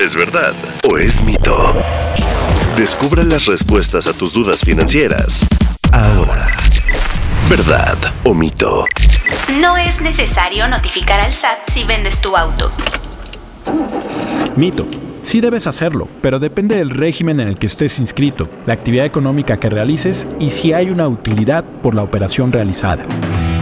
¿Es verdad o es mito? Descubra las respuestas a tus dudas financieras. Ahora. ¿Verdad o mito? No es necesario notificar al SAT si vendes tu auto. Mito. Sí debes hacerlo, pero depende del régimen en el que estés inscrito, la actividad económica que realices y si hay una utilidad por la operación realizada.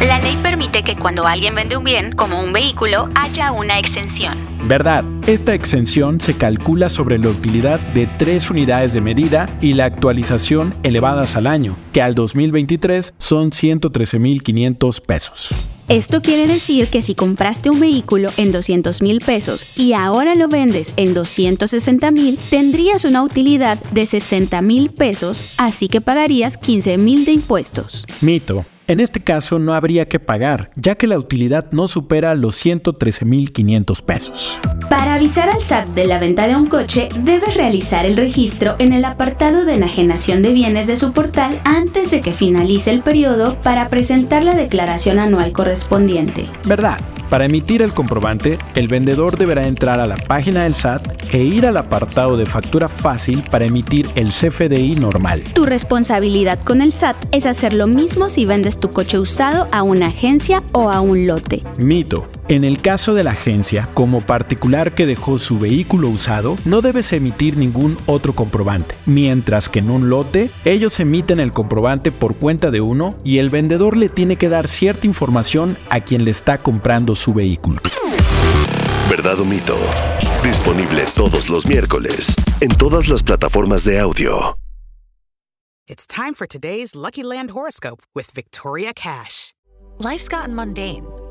La ley permite que cuando alguien vende un bien, como un vehículo, haya una exención. Verdad, esta exención se calcula sobre la utilidad de tres unidades de medida y la actualización elevadas al año, que al 2023 son 113.500 pesos. Esto quiere decir que si compraste un vehículo en 200 mil pesos y ahora lo vendes en 260 mil, tendrías una utilidad de 60 mil pesos, así que pagarías 15 mil de impuestos. Mito. En este caso no habría que pagar, ya que la utilidad no supera los 113.500 pesos. Para avisar al SAT de la venta de un coche, debes realizar el registro en el apartado de enajenación de bienes de su portal antes de que finalice el periodo para presentar la declaración anual correspondiente. ¿Verdad? Para emitir el comprobante, el vendedor deberá entrar a la página del SAT e ir al apartado de factura fácil para emitir el CFDI normal. Tu responsabilidad con el SAT es hacer lo mismo si vendes tu coche usado a una agencia o a un lote. Mito. En el caso de la agencia, como particular que dejó su vehículo usado, no debes emitir ningún otro comprobante, mientras que en un lote, ellos emiten el comprobante por cuenta de uno y el vendedor le tiene que dar cierta información a quien le está comprando su vehículo. ¿Verdad o mito? Disponible todos los miércoles en todas las plataformas de audio. It's time for today's Lucky Land horoscope with Victoria Cash. Life's gotten mundane,